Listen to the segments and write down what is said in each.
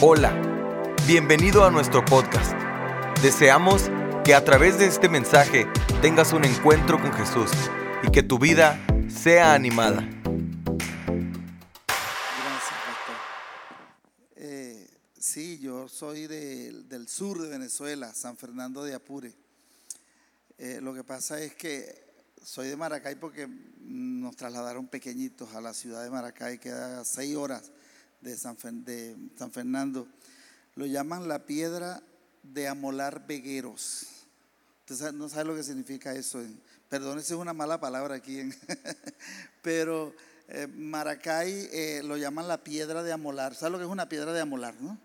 Hola, bienvenido a nuestro podcast. Deseamos que a través de este mensaje tengas un encuentro con Jesús y que tu vida sea animada. Gracias, pastor. Eh, sí, yo soy de- del sur de Venezuela, San Fernando de Apure. Eh, lo que pasa es que soy de Maracay porque nos trasladaron pequeñitos a la ciudad de Maracay, queda seis horas de San, de San Fernando. Lo llaman la piedra de amolar vegueros. Usted no sabe lo que significa eso. Perdón, es una mala palabra aquí. Pero eh, Maracay eh, lo llaman la piedra de amolar. ¿Sabe lo que es una piedra de amolar, no?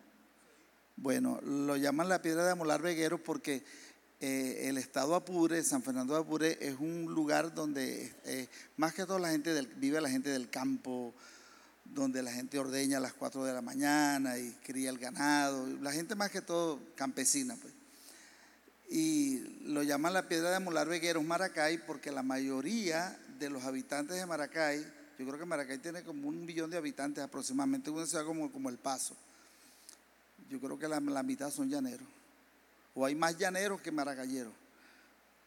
Bueno, lo llaman la piedra de amolar vegueros porque eh, el estado Apure, San Fernando de Apure, es un lugar donde eh, más que todo la gente del- vive la gente del campo, donde la gente ordeña a las 4 de la mañana y cría el ganado. La gente más que todo campesina, pues. Y lo llaman la piedra de amolar vegueros Maracay porque la mayoría de los habitantes de Maracay, yo creo que Maracay tiene como un millón de habitantes aproximadamente, una ciudad como, como El Paso. Yo creo que la, mitad son llaneros. O hay más llaneros que maracayeros.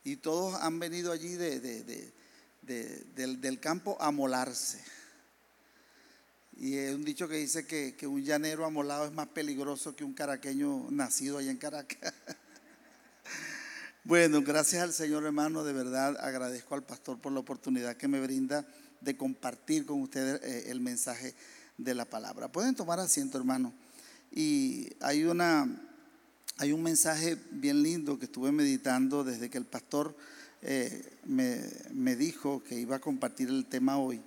Y todos han venido allí de, de- de- de- del, del campo a molarse. Y es un dicho que dice que, que un llanero amolado es más peligroso que un caraqueño nacido allá en Caracas. Bueno, gracias al Señor hermano, de verdad agradezco al pastor por la oportunidad que me brinda de compartir con ustedes eh, el mensaje de la palabra. Pueden tomar asiento hermano. Y hay una, hay un mensaje bien lindo que estuve meditando desde que el pastor eh, me, me dijo que iba a compartir el tema hoy.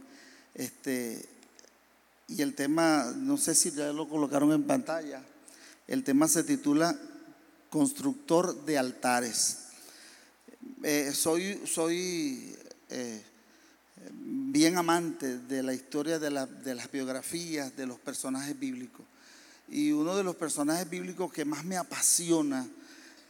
Este, y el tema, no sé si ya lo colocaron en pantalla, el tema se titula Constructor de altares. Eh, soy soy eh, bien amante de la historia de, la- de las biografías de los personajes bíblicos. Y uno de los personajes bíblicos que más me apasiona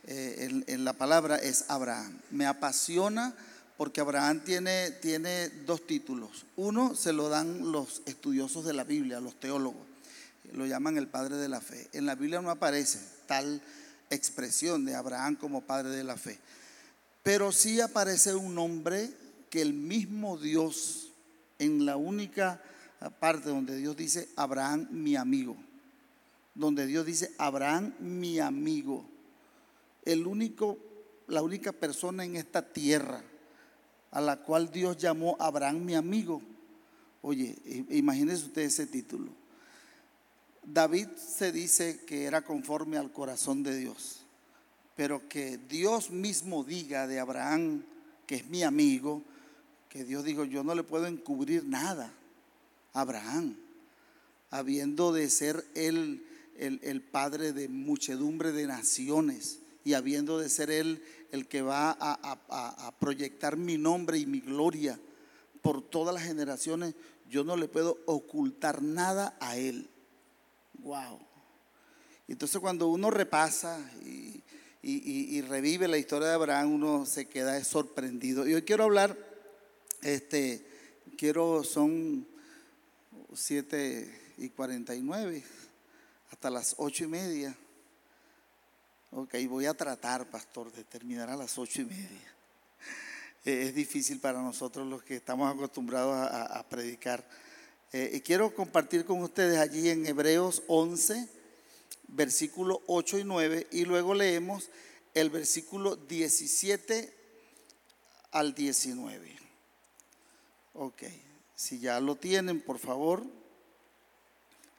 eh, en, en la palabra es Abraham. Me apasiona porque Abraham tiene, tiene dos títulos. Uno se lo dan los estudiosos de la Biblia, los teólogos. Lo llaman el padre de la fe. En la Biblia no aparece tal expresión de Abraham como padre de la fe. Pero sí aparece un nombre que el mismo Dios, en la única parte donde Dios dice, Abraham mi amigo, donde Dios dice, Abraham mi amigo, el único, la única persona en esta tierra a la cual Dios llamó Abraham mi amigo. Oye, imagínense usted ese título. David se dice que era conforme al corazón de Dios, pero que Dios mismo diga de Abraham, que es mi amigo, que Dios dijo, yo no le puedo encubrir nada a Abraham, habiendo de ser él el, el padre de muchedumbre de naciones y habiendo de ser él el que va a, proyectar mi nombre y mi gloria por todas las generaciones, yo no le puedo ocultar nada a él. Wow. Entonces cuando uno repasa y, revive la historia de Abraham, uno se queda sorprendido. Y hoy quiero hablar, este, quiero, son 7 y 49, hasta las ocho y media. Ok, voy a tratar, pastor, de terminar a las ocho y media. Eh, Es difícil para nosotros los que estamos acostumbrados a, a- predicar. Eh, y quiero compartir con ustedes allí en Hebreos 11, versículo 8 y 9, y luego leemos el versículo 17 al 19. Ok, si ya lo tienen, por favor.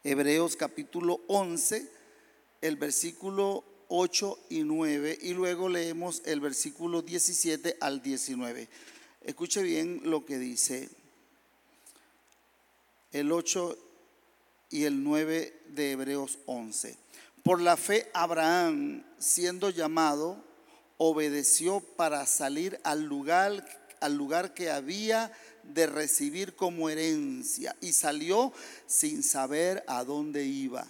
Hebreos capítulo 11, el versículo 8 y 9, y luego leemos el versículo 17 al 19. Escuche bien lo que dice el 8 y el 9 de Hebreos 11. Por la fe Abraham, siendo llamado, obedeció para salir al lugar, al lugar que había de recibir como herencia y salió sin saber a dónde iba.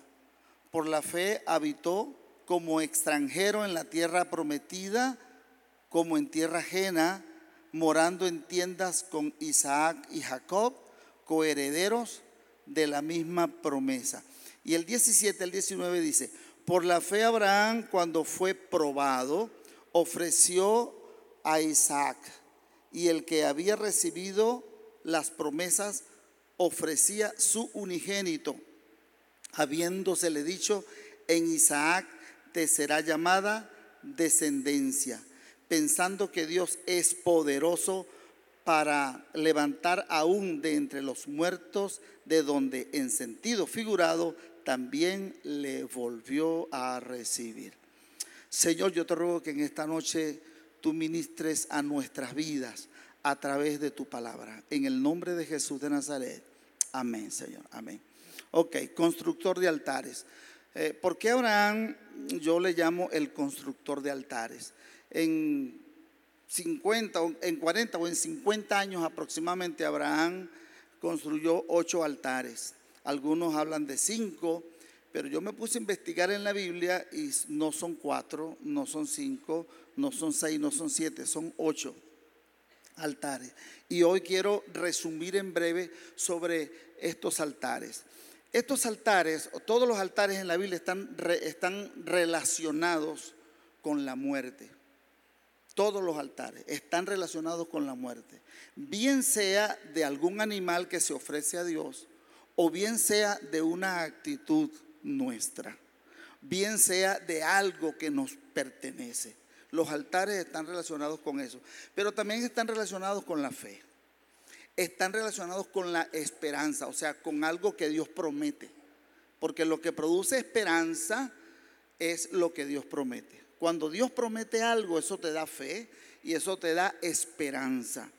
Por la fe habitó como extranjero en la tierra prometida, como en tierra ajena, morando en tiendas con Isaac y Jacob, coherederos de la misma promesa. Y el 17 el 19 dice, por la fe Abraham cuando fue probado, ofreció a Isaac. Y el que había recibido las promesas ofrecía su unigénito, habiéndosele dicho, en Isaac te será llamada descendencia, pensando que Dios es poderoso para levantar aún de entre los muertos, de donde en sentido figurado también le volvió a recibir. Señor, yo te ruego que en esta noche tú ministres a nuestras vidas a través de tu palabra. En el nombre de Jesús de Nazaret. Amén, Señor. Amén. Ok, constructor de altares. Eh, ¿Por qué Abraham yo le llamo el constructor de altares? En 50, en 40 o en 50 años aproximadamente Abraham construyó ocho altares. Algunos hablan de cinco, pero yo me puse a investigar en la Biblia y no son cuatro, no son cinco, no son seis, no son siete, son ocho altares. Y hoy quiero resumir en breve sobre estos altares. Estos altares, todos los altares en la Biblia están, están relacionados con la muerte. Todos los altares están relacionados con la muerte. Bien sea de algún animal que se ofrece a Dios o bien sea de una actitud nuestra. Bien sea de algo que nos pertenece. Los altares están relacionados con eso. Pero también están relacionados con la fe están relacionados con la esperanza, o sea, con algo que Dios promete. Porque lo que produce esperanza es lo que Dios promete. Cuando Dios promete algo, eso te da fe y eso te da esperanza.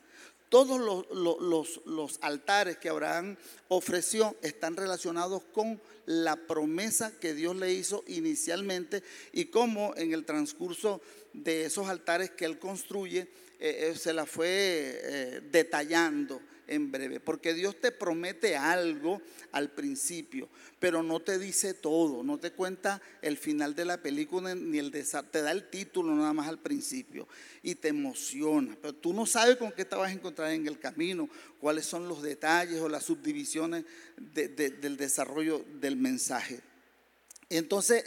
Todos los, altares que Abraham ofreció están relacionados con la promesa que Dios le hizo inicialmente y cómo en el transcurso de esos altares que él construye eh, eh, se la fue eh, detallando en breve, porque Dios te promete algo al principio, pero no te dice todo, no te cuenta el final de la película ni el desastre, te da el título nada más al principio y te emociona, pero tú no sabes con qué te vas a encontrar en el camino, cuáles son los detalles o las subdivisiones del desarrollo del mensaje. Entonces,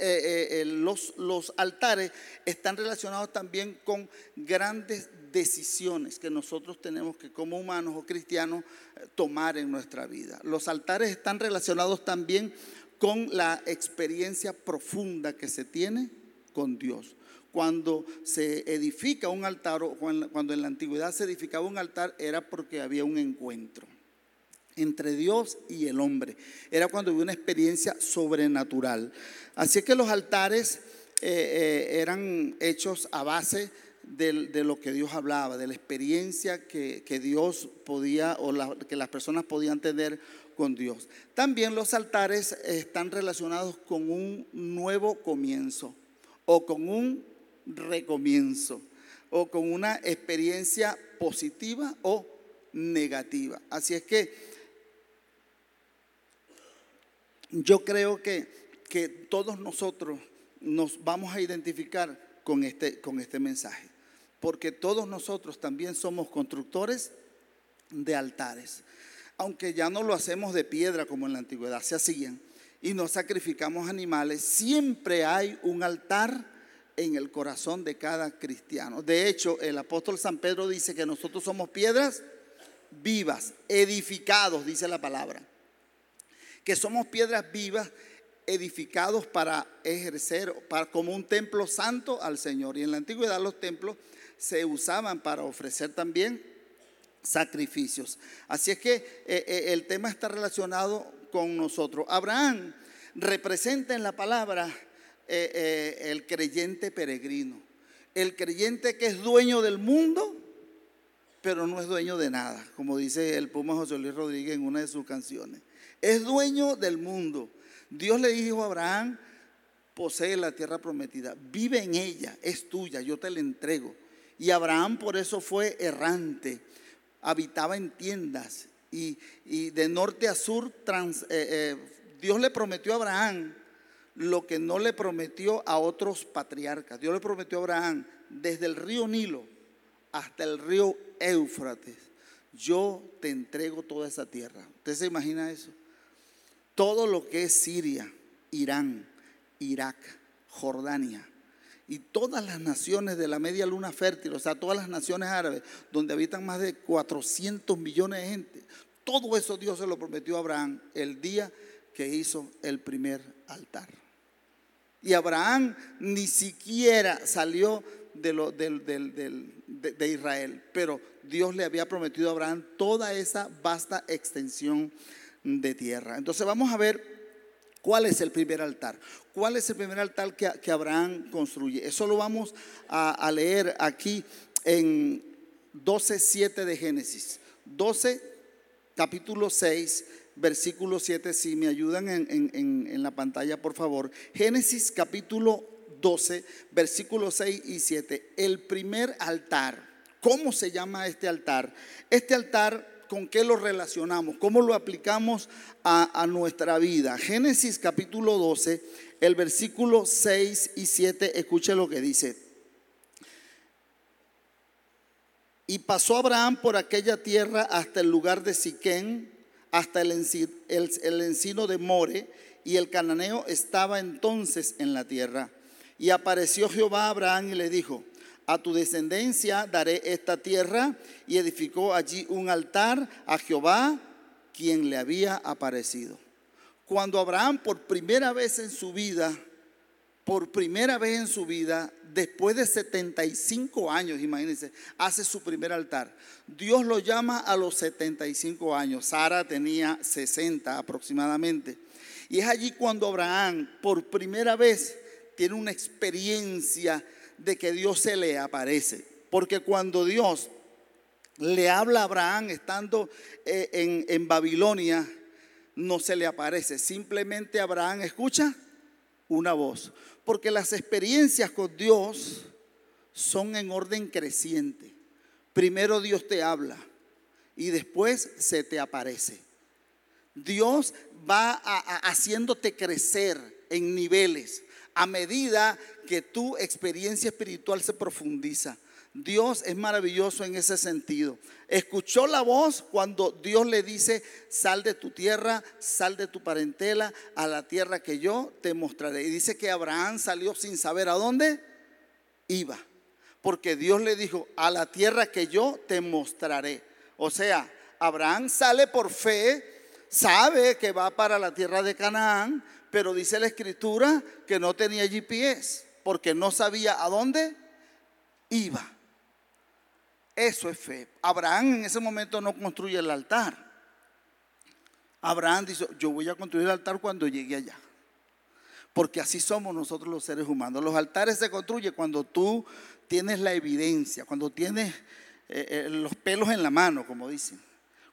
los, los altares están relacionados también con grandes decisiones que nosotros tenemos que como humanos o cristianos eh, tomar en nuestra vida. Los altares están relacionados también con la experiencia profunda que se tiene con Dios. Cuando se edifica un altar o cuando en la antigüedad se edificaba un altar era porque había un encuentro entre Dios y el hombre. Era cuando había una experiencia sobrenatural. Así que los altares eh, eh, eran hechos a base de, lo que Dios hablaba, de la experiencia que, Dios podía o que las personas podían tener con Dios. También los altares están relacionados con un nuevo comienzo o con un recomienzo o con una experiencia positiva o negativa. Así es que yo creo que, que todos nosotros nos vamos a identificar con este, con este mensaje porque todos nosotros también somos constructores de altares. Aunque ya no lo hacemos de piedra como en la antigüedad, se hacían, y no sacrificamos animales, siempre hay un altar en el corazón de cada cristiano. De hecho, el apóstol San Pedro dice que nosotros somos piedras vivas, edificados, dice la palabra. Que somos piedras vivas edificados para ejercer, para, como un templo santo al Señor. Y en la antigüedad los templos se usaban para ofrecer también sacrificios. Así es que eh, eh, el tema está relacionado con nosotros. Abraham representa en la palabra eh, el creyente peregrino, el creyente que es dueño del mundo, pero no es dueño de nada, como dice el Puma José Luis Rodríguez en una de sus canciones. Es dueño del mundo. Dios le dijo a Abraham, posee la tierra prometida, vive en ella, es tuya, yo te la entrego. Y Abraham por eso fue errante, habitaba en tiendas y, de norte a sur eh, eh, Dios le prometió a Abraham lo que no le prometió a otros patriarcas. Dios le prometió a Abraham desde el río Nilo hasta el río Éufrates. Yo te entrego toda esa tierra. ¿Usted se imagina eso? Todo lo que es Siria, Irán, Irak, Jordania y todas las naciones de la media luna fértil, o sea, todas las naciones árabes, donde habitan más de 400 millones de gente, todo eso Dios se lo prometió a Abraham el día que hizo el primer altar. Y Abraham ni siquiera salió de, de, Israel, pero Dios le había prometido a Abraham toda esa vasta extensión de tierra. Entonces vamos a ver cuál es el primer altar. ¿Cuál es el primer altar que, Abraham construye? Eso lo vamos a, leer aquí en 12.7 de Génesis. 12, capítulo 6 versículo 7, si me ayudan en, la pantalla, por favor. Génesis capítulo 12, versículos 6 y 7. El primer altar. ¿Cómo se llama este altar? Este altar, ¿con qué lo relacionamos? ¿Cómo lo aplicamos a, nuestra vida? Génesis capítulo 12, el versículo 6 y 7, escuche lo que dice. Y pasó Abraham por aquella tierra hasta el lugar de Siquén hasta el, encino de More, y el cananeo estaba entonces en la tierra. Y apareció Jehová a Abraham y le dijo, a tu descendencia daré esta tierra, y edificó allí un altar a Jehová, quien le había aparecido. Cuando Abraham por primera vez en su vida, por primera vez en su vida, después de 75 años, imagínense, hace su primer altar. Dios lo llama a los 75 años. Sara tenía 60 aproximadamente. Y es allí cuando Abraham por primera vez tiene una experiencia de que Dios se le aparece. Porque cuando Dios le habla a Abraham estando eh, en, en Babilonia, no se le aparece. Simplemente Abraham escucha una voz. Porque las experiencias con Dios son en orden creciente. Primero Dios te habla y después se te aparece. Dios va haciéndote crecer en niveles a medida que tu experiencia espiritual se profundiza. Dios es maravilloso en ese sentido. Escuchó la voz cuando Dios le dice, sal de tu tierra, sal de tu parentela a la tierra que yo te mostraré. Y dice que Abraham salió sin saber a dónde iba. Porque Dios le dijo, a la tierra que yo te mostraré. O sea, Abraham sale por fe, sabe que va para la tierra de Canaán, pero dice la escritura que no tenía GPS, porque no sabía a dónde iba. Eso es fe. Abraham en ese momento no construye el altar. Abraham dice, yo voy a construir el altar cuando llegue allá. Porque así somos nosotros los seres humanos. Los altares se construyen cuando tú tienes la evidencia, cuando tienes eh, eh, los pelos en la mano, como dicen.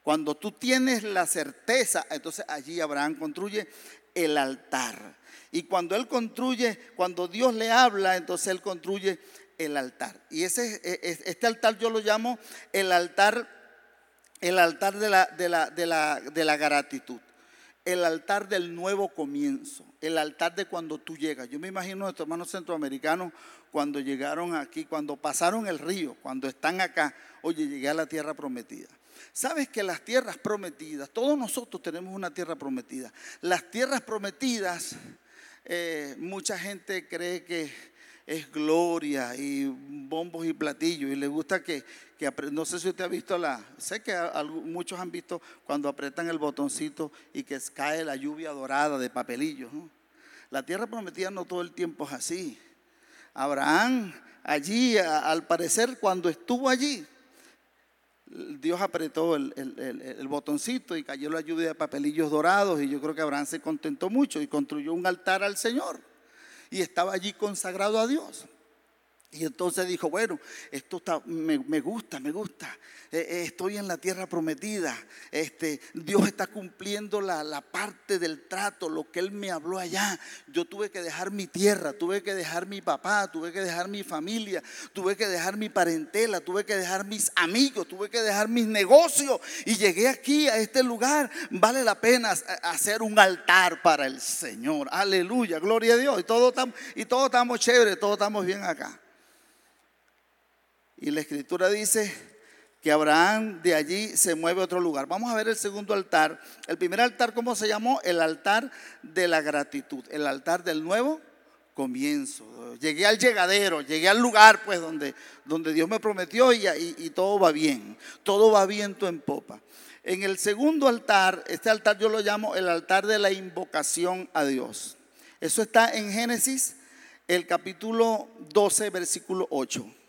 Cuando tú tienes la certeza, entonces allí Abraham construye el altar. Y cuando él construye, cuando Dios le habla, entonces él construye el altar. Y ese, e, e, este altar yo lo llamo el altar, el altar de la, de la, de la, de la gratitud. El altar del nuevo comienzo, el altar de cuando tú llegas. Yo me imagino a nuestros hermanos centroamericanos cuando llegaron aquí, cuando pasaron el río, cuando están acá, oye, llegué a la tierra prometida. Sabes que las tierras prometidas, todos nosotros tenemos una tierra prometida. Las tierras prometidas, eh, mucha gente cree que es gloria y bombos y platillos. Y le gusta que, no sé si usted ha visto la, sé que muchos han visto cuando apretan el botoncito y que cae la lluvia dorada de papelillos. La tierra prometida no todo el tiempo es así. Abraham allí, al parecer, cuando estuvo allí, Dios apretó el, botoncito y cayó la lluvia de papelillos dorados y yo creo que Abraham se contentó mucho y construyó un altar al Señor y estaba allí consagrado a Dios. Y entonces dijo, bueno, esto está, me, gusta, me gusta. Eh, eh, estoy en la tierra prometida. Este, Dios está cumpliendo la, la, parte del trato, lo que Él me habló allá. Yo tuve que dejar mi tierra, tuve que dejar mi papá, tuve que dejar mi familia, tuve que dejar mi parentela, tuve que dejar mis amigos, tuve que dejar mis negocios. Y llegué aquí a este lugar. Vale la pena hacer un altar para el Señor. Aleluya, gloria a Dios. Y todos estamos, y todos estamos chéveres, todos estamos bien acá. Y la escritura dice que Abraham de allí se mueve a otro lugar. Vamos a ver el segundo altar. El primer altar, ¿cómo se llamó? El altar de la gratitud, el altar del nuevo comienzo. Llegué al llegadero, llegué al lugar pues donde, donde Dios me prometió y, y, todo va bien, todo va viento en popa. En el segundo altar, este altar yo lo llamo el altar de la invocación a Dios. Eso está en Génesis, el capítulo 12, versículo 8.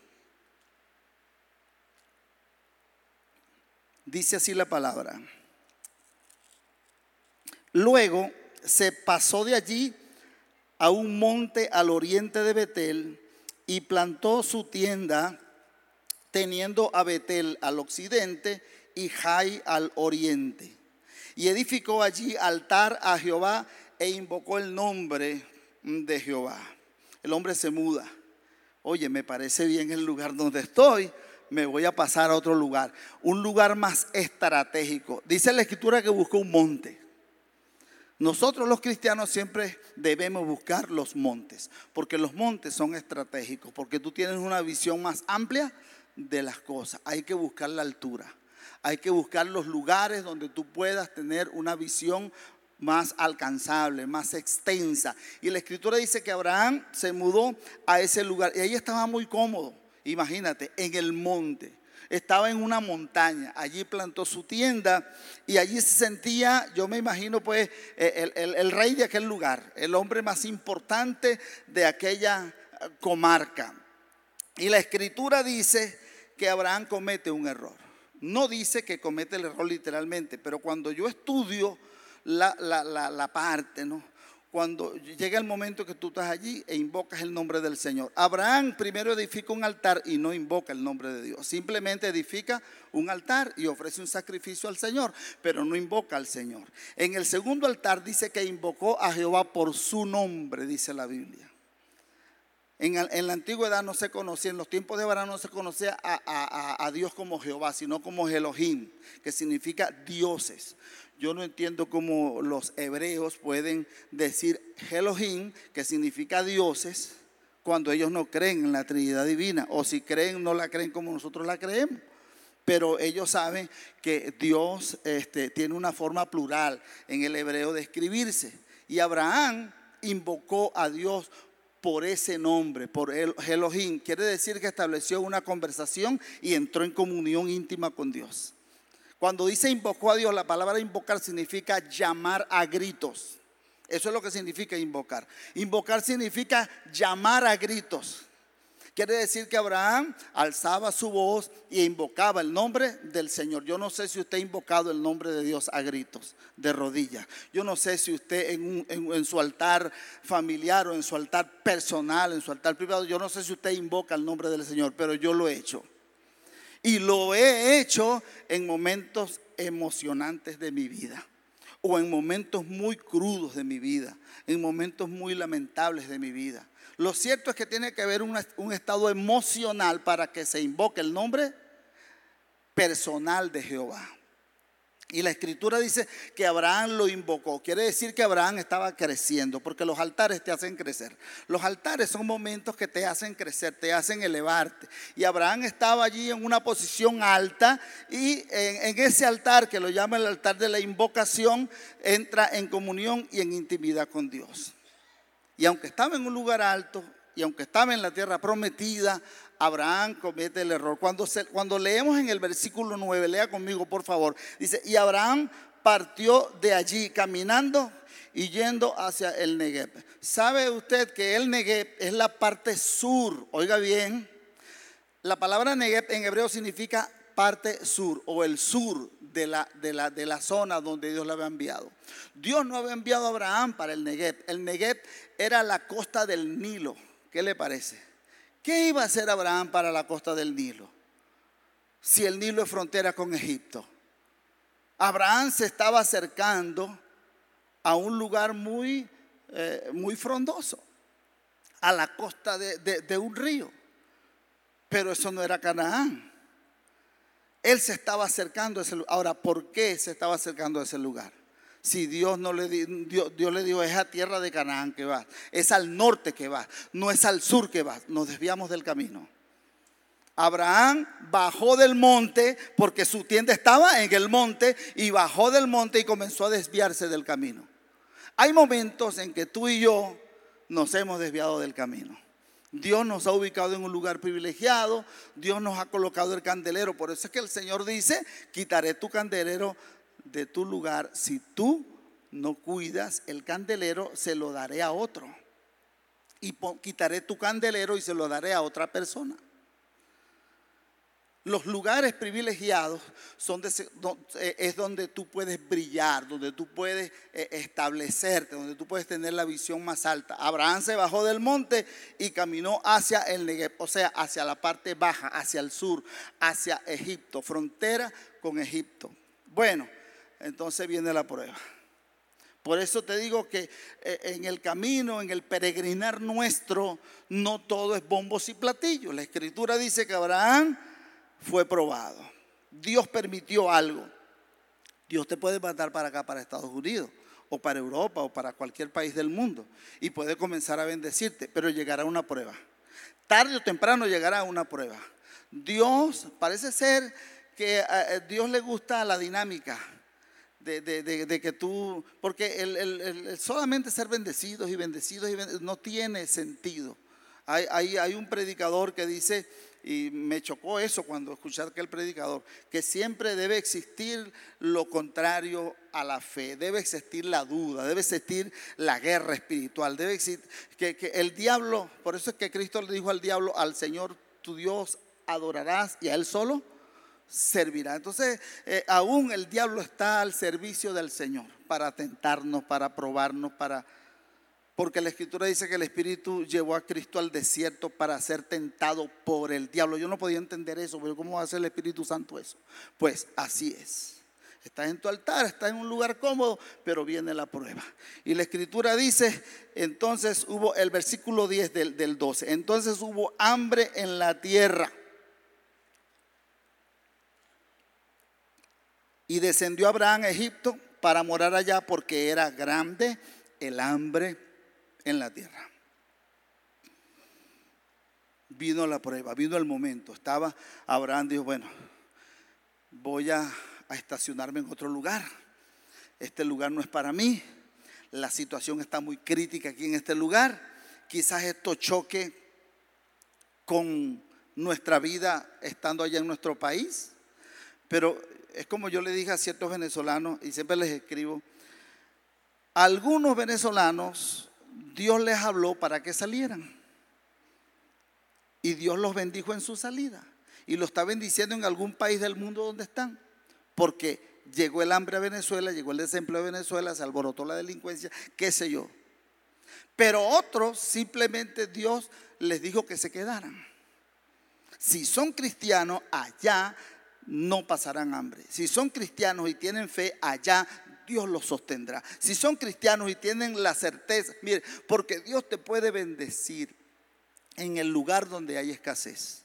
Dice así la palabra. Luego se pasó de allí a un monte al oriente de Betel y plantó su tienda teniendo a Betel al occidente y Jai al oriente. Y edificó allí altar a Jehová e invocó el nombre de Jehová. El hombre se muda. Oye, me parece bien el lugar donde estoy, me voy a pasar a otro lugar, un lugar más estratégico. Dice la escritura que buscó un monte. Nosotros los cristianos siempre debemos buscar los montes, porque los montes son estratégicos, porque tú tienes una visión más amplia de las cosas. Hay que buscar la altura, hay que buscar los lugares donde tú puedas tener una visión más alcanzable, más extensa. Y la escritura dice que Abraham se mudó a ese lugar y ahí estaba muy cómodo, imagínate, en el monte estaba en una montaña, allí plantó su tienda y allí se sentía, yo me imagino pues, eh, el, rey de aquel lugar, el hombre más importante de aquella eh, comarca. Y la escritura dice que Abraham comete un error. No dice que comete el error literalmente, pero cuando yo estudio la, la parte, ¿no? Cuando llega el momento que tú estás allí e invocas el nombre del Señor. Abraham primero edifica un altar y no invoca el nombre de Dios. Simplemente edifica un altar y ofrece un sacrificio al Señor, pero no invoca al Señor. En el segundo altar dice que invocó a Jehová por su nombre, dice la Biblia. En, la antigüedad no se conocía, en los tiempos de Abraham no se conocía a, a Dios como Jehová, sino como Elohim, que significa dioses. Yo no entiendo cómo los hebreos pueden decir Elohim, que significa dioses, cuando ellos no creen en la Trinidad Divina. O si creen, no la creen como nosotros la creemos. Pero ellos saben que Dios este, tiene una forma plural en el hebreo de escribirse. Y Abraham invocó a Dios por ese nombre, por Elohim. Quiere decir que estableció una conversación y entró en comunión íntima con Dios. Cuando dice invocó a Dios, la palabra invocar significa llamar a gritos. Eso es lo que significa invocar. Invocar significa llamar a gritos. Quiere decir que Abraham alzaba su voz e invocaba el nombre del Señor. Yo no sé si usted ha invocado el nombre de Dios a gritos, de rodillas. Yo no sé si usted en, en, su altar familiar o en su altar personal, en su altar privado, yo no sé si usted invoca el nombre del Señor, pero yo lo he hecho. Y lo he hecho en momentos emocionantes de mi vida o en momentos muy crudos de mi vida, en momentos muy lamentables de mi vida. Lo cierto es que tiene que haber un, un, estado emocional para que se invoque el nombre personal de Jehová. Y la escritura dice que Abraham lo invocó. Quiere decir que Abraham estaba creciendo, porque los altares te hacen crecer. Los altares son momentos que te hacen crecer, te hacen elevarte. Y Abraham estaba allí en una posición alta y en, en ese altar, que lo llama el altar de la invocación, entra en comunión y en intimidad con Dios. Y aunque estaba en un lugar alto, y aunque estaba en la tierra prometida, Abraham comete el error. Cuando, cuando leemos en el versículo 9, lea conmigo por favor, dice, y Abraham partió de allí caminando y yendo hacia el Negev. ¿Sabe usted que el Negev es la parte sur? Oiga bien, la palabra Negev en hebreo significa parte sur o el sur de la, de la, de la zona donde Dios le había enviado. Dios no había enviado a Abraham para el Negev. El Negev era la costa del Nilo. ¿Qué le parece? ¿Qué iba a hacer Abraham para la costa del Nilo? Si el Nilo es frontera con Egipto. Abraham se estaba acercando a un lugar muy, eh, muy frondoso, a la costa de, de un río. Pero eso no era Canaán. Él se estaba acercando a ese lugar. Ahora, ¿por qué se estaba acercando a ese lugar? Si Dios no le dio, Dios le dijo, es a tierra de Canaán que va, es al norte que va, no es al sur que va, nos desviamos del camino. Abraham bajó del monte porque su tienda estaba en el monte y bajó del monte y comenzó a desviarse del camino. Hay momentos en que tú y yo nos hemos desviado del camino. Dios nos ha ubicado en un lugar privilegiado, Dios nos ha colocado el candelero. Por eso es que el Señor dice, quitaré tu candelero de tu lugar. Si tú no cuidas el candelero, se lo daré a otro. Y quitaré tu candelero y se lo daré a otra persona. Los lugares privilegiados son eh, es donde tú puedes brillar, donde tú puedes eh, establecerte, donde tú puedes tener la visión más alta. Abraham se bajó del monte y caminó hacia el Negev, o sea, hacia la parte baja, hacia el sur, hacia Egipto, frontera con Egipto. Bueno, entonces viene la prueba. Por eso te digo que eh, en el camino, en el peregrinar nuestro, no todo es bombos y platillos. La escritura dice que Abraham fue probado. Dios permitió algo. Dios te puede mandar para acá, para Estados Unidos, o para Europa, o para cualquier país del mundo, y puede comenzar a bendecirte, pero llegará una prueba. Tarde o temprano llegará una prueba. Dios, parece ser que a Dios le gusta la dinámica. De, que tú, porque el, solamente ser bendecidos y bendecidos y no tiene sentido. Hay, hay, hay un predicador que dice y me chocó eso cuando escuché aquel predicador, que siempre debe existir lo contrario a la fe, debe existir la duda, debe existir la guerra espiritual, debe existir que, el diablo, por eso es que Cristo le dijo al diablo, al Señor tu Dios adorarás y a Él solo servirá. Entonces, eh, aún el diablo está al servicio del Señor para tentarnos, para probarnos, para porque la escritura dice que el Espíritu llevó a Cristo al desierto para ser tentado por el diablo. Yo no podía entender eso, pero ¿cómo va a el Espíritu Santo eso? Pues así es. Estás en tu altar, estás en un lugar cómodo, pero viene la prueba. Y la escritura dice, entonces hubo el versículo 10 del, del 12, entonces hubo hambre en la tierra. Y descendió Abraham a Egipto para morar allá porque era grande el hambre en la tierra. Vino la prueba, vino el momento. Estaba Abraham, dijo, bueno, voy a, estacionarme en otro lugar. Este lugar no es para mí. La situación está muy crítica aquí en este lugar. Quizás esto choque con nuestra vida estando allá en nuestro país. Pero es como yo le dije a ciertos venezolanos, y siempre les escribo, algunos venezolanos Dios les habló para que salieran. Y Dios los bendijo en su salida. Y lo está bendiciendo en algún país del mundo donde están. Porque llegó el hambre a Venezuela, llegó el desempleo a Venezuela, se alborotó la delincuencia, qué sé yo. Pero otros simplemente Dios les dijo que se quedaran. Si son cristianos, allá no pasarán hambre. Si son cristianos y tienen fe, allá Dios los sostendrá. Si son cristianos y tienen la certeza, mire, porque Dios te puede bendecir en el lugar donde hay escasez.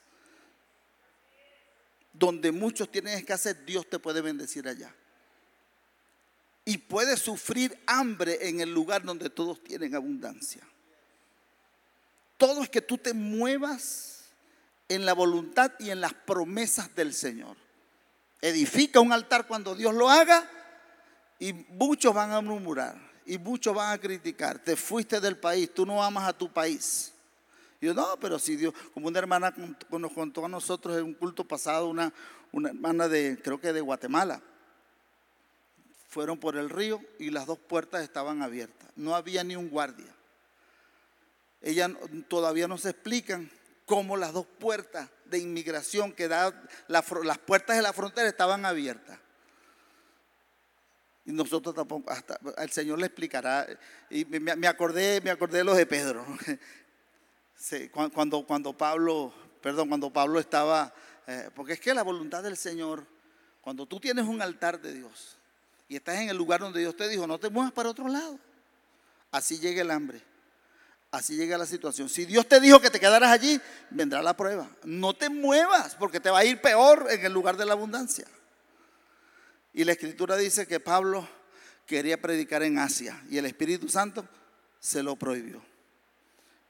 Donde muchos tienen escasez, Dios te puede bendecir allá. Y puedes sufrir hambre en el lugar donde todos tienen abundancia. Todo es que tú te muevas en la voluntad y en las promesas del Señor. Edifica un altar cuando Dios lo haga y muchos van a murmurar y muchos van a criticar. Te fuiste del país, tú no amas a tu país. Y yo, no, pero si Dios, como una hermana nos contó a nosotros en un culto pasado, una, una hermana de, creo que de Guatemala, fueron por el río y las dos puertas estaban abiertas. No había ni un guardia. Ella todavía no se explican cómo las dos puertas de inmigración que da, las puertas de la frontera estaban abiertas. Y nosotros tampoco, hasta el Señor le explicará. Y me, acordé, me acordé de los de Pedro. Cuando, cuando Pablo, perdón, cuando Pablo estaba, eh, porque es que la voluntad del Señor, cuando tú tienes un altar de Dios y estás en el lugar donde Dios te dijo, no te muevas para otro lado. Así llega el hambre. Así llega la situación. Si Dios te dijo que te quedaras allí, vendrá la prueba. No te muevas porque te va a ir peor en el lugar de la abundancia. Y la escritura dice que Pablo quería predicar en Asia y el Espíritu Santo se lo prohibió.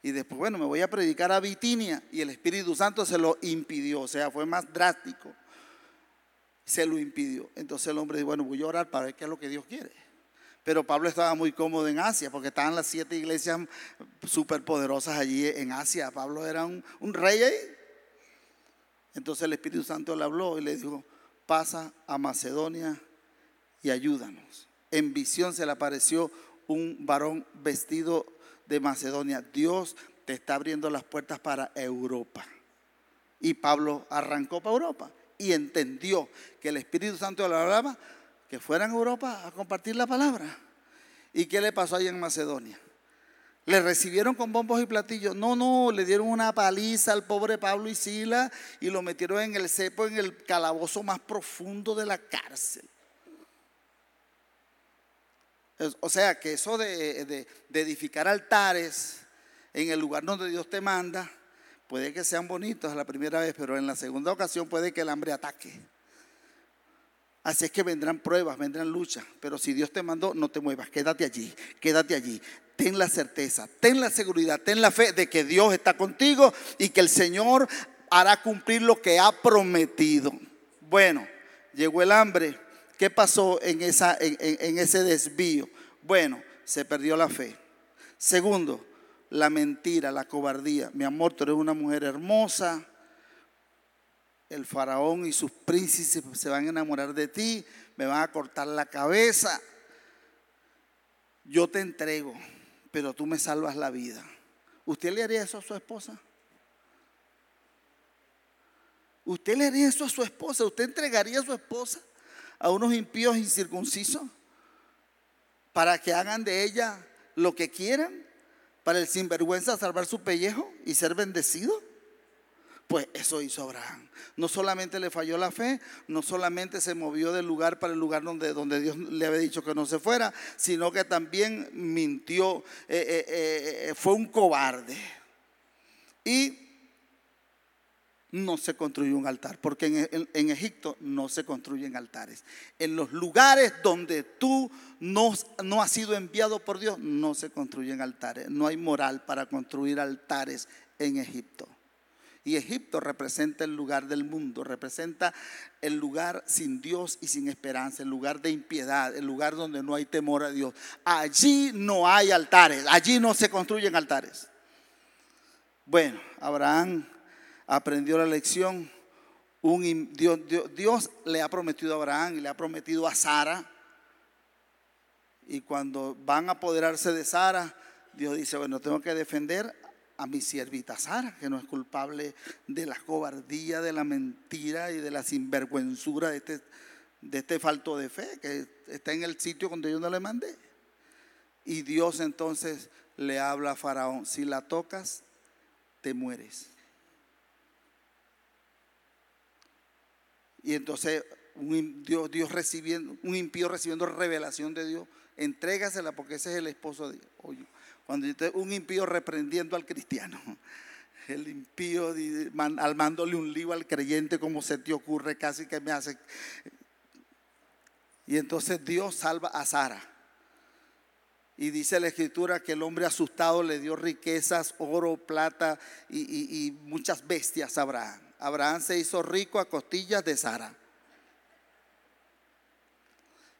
Y después, bueno, me voy a predicar a Bitinia. Y el Espíritu Santo se lo impidió, o sea, fue más drástico. Se lo impidió. Entonces el hombre dijo, bueno, voy a orar para ver qué es lo que Dios quiere. Pero Pablo estaba muy cómodo en Asia, porque estaban las siete iglesias superpoderosas allí en Asia. Pablo era un, rey ahí. Entonces el Espíritu Santo le habló y le dijo, pasa a Macedonia y ayúdanos. En visión se le apareció un varón vestido de Macedonia. Dios te está abriendo las puertas para Europa. Y Pablo arrancó para Europa y entendió que el Espíritu Santo le hablaba que fueran a Europa a compartir la palabra. ¿Y qué le pasó ahí en Macedonia? Le recibieron con bombos y platillos. No, no, le dieron una paliza al pobre Pablo y Sila y lo metieron en el cepo, en el calabozo más profundo de la cárcel. O sea que eso de, de, edificar altares en el lugar donde Dios te manda, puede que sean bonitos la primera vez, pero en la segunda ocasión puede que el hambre ataque. Así es que vendrán pruebas, vendrán luchas, pero si Dios te mandó, no te muevas, quédate allí, quédate allí. Ten la certeza, ten la seguridad, ten la fe de que Dios está contigo y que el Señor hará cumplir lo que ha prometido. Bueno, llegó el hambre, ¿Qué pasó en, esa, en, ese desvío? Bueno, se perdió la fe. Segundo, la mentira, la cobardía. Mi amor, tú eres una mujer hermosa. El faraón y sus príncipes se van a enamorar de ti, me van a cortar la cabeza. Yo te entrego, pero tú me salvas la vida. ¿Usted le haría eso a su esposa? ¿Usted le haría eso a su esposa? ¿Usted entregaría a su esposa? a unos impíos incircuncisos para que hagan de ella lo que quieran, para el sinvergüenza salvar su pellejo y ser bendecido. Pues eso hizo Abraham. No solamente le falló la fe, no solamente se movió del lugar para el lugar donde, donde Dios le había dicho que no se fuera, sino que también mintió, eh, eh, eh, fue un cobarde. Y no se construye un altar, porque en, Egipto no se construyen altares. En los lugares donde tú no, no has sido enviado por Dios, no se construyen altares. No hay moral para construir altares en Egipto. Y Egipto representa el lugar del mundo, representa el lugar sin Dios y sin esperanza, el lugar de impiedad, el lugar donde no hay temor a Dios. Allí no hay altares, allí no se construyen altares. Bueno, Abraham aprendió la lección. Dios, Dios, le ha prometido a Abraham y le ha prometido a Sara. Y cuando van a apoderarse de Sara, Dios dice, bueno, tengo que defender a mi siervita Sara, que no es culpable de la cobardía, de la mentira y de la sinvergüenzura de este, de este falto de fe, que está en el sitio donde yo no le mandé. Y Dios entonces le habla a Faraón, si la tocas, te mueres. Y entonces un, Dios, Dios recibiendo, un impío recibiendo revelación de Dios, entrégasela porque ese es el esposo de Dios. Cuando un impío reprendiendo al cristiano, el impío almándole un lío al creyente, como se te ocurre, casi que me hace. Y entonces Dios salva a Sara. Y dice la escritura que el hombre asustado le dio riquezas, oro, plata y, y muchas bestias a Abraham. Abraham se hizo rico a costillas de Sara.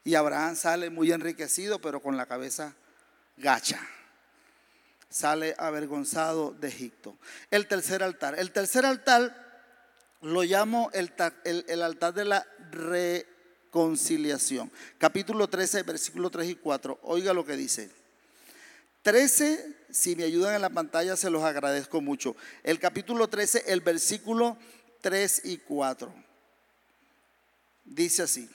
Y Abraham sale muy enriquecido, pero con la cabeza gacha. Sale avergonzado de Egipto. El tercer altar. El tercer altar lo llamo el, altar de la reconciliación. Capítulo 13, versículo 3 y 4. Oiga lo que dice. 13, si me ayudan en la pantalla, se los agradezco mucho. El capítulo 13, el versículo 3 y 4. Dice así,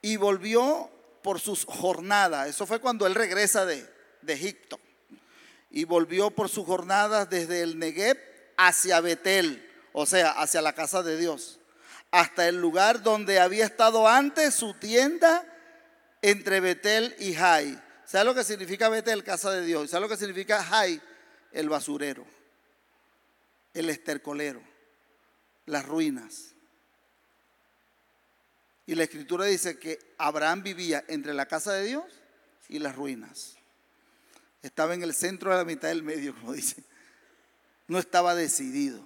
y volvió por sus jornadas, eso fue cuando él regresa de, de Egipto, y volvió por sus jornadas desde el Negev hacia Betel, o sea, hacia la casa de Dios, hasta el lugar donde había estado antes su tienda entre Betel y Jai. ¿Sabe lo que significa Betel, casa de Dios? ¿Sabe lo que significa Jai? El basurero, el estercolero, las ruinas. Y la escritura dice que Abraham vivía entre la casa de Dios y las ruinas. Estaba en el centro de la mitad del medio, como dice. no estaba decidido,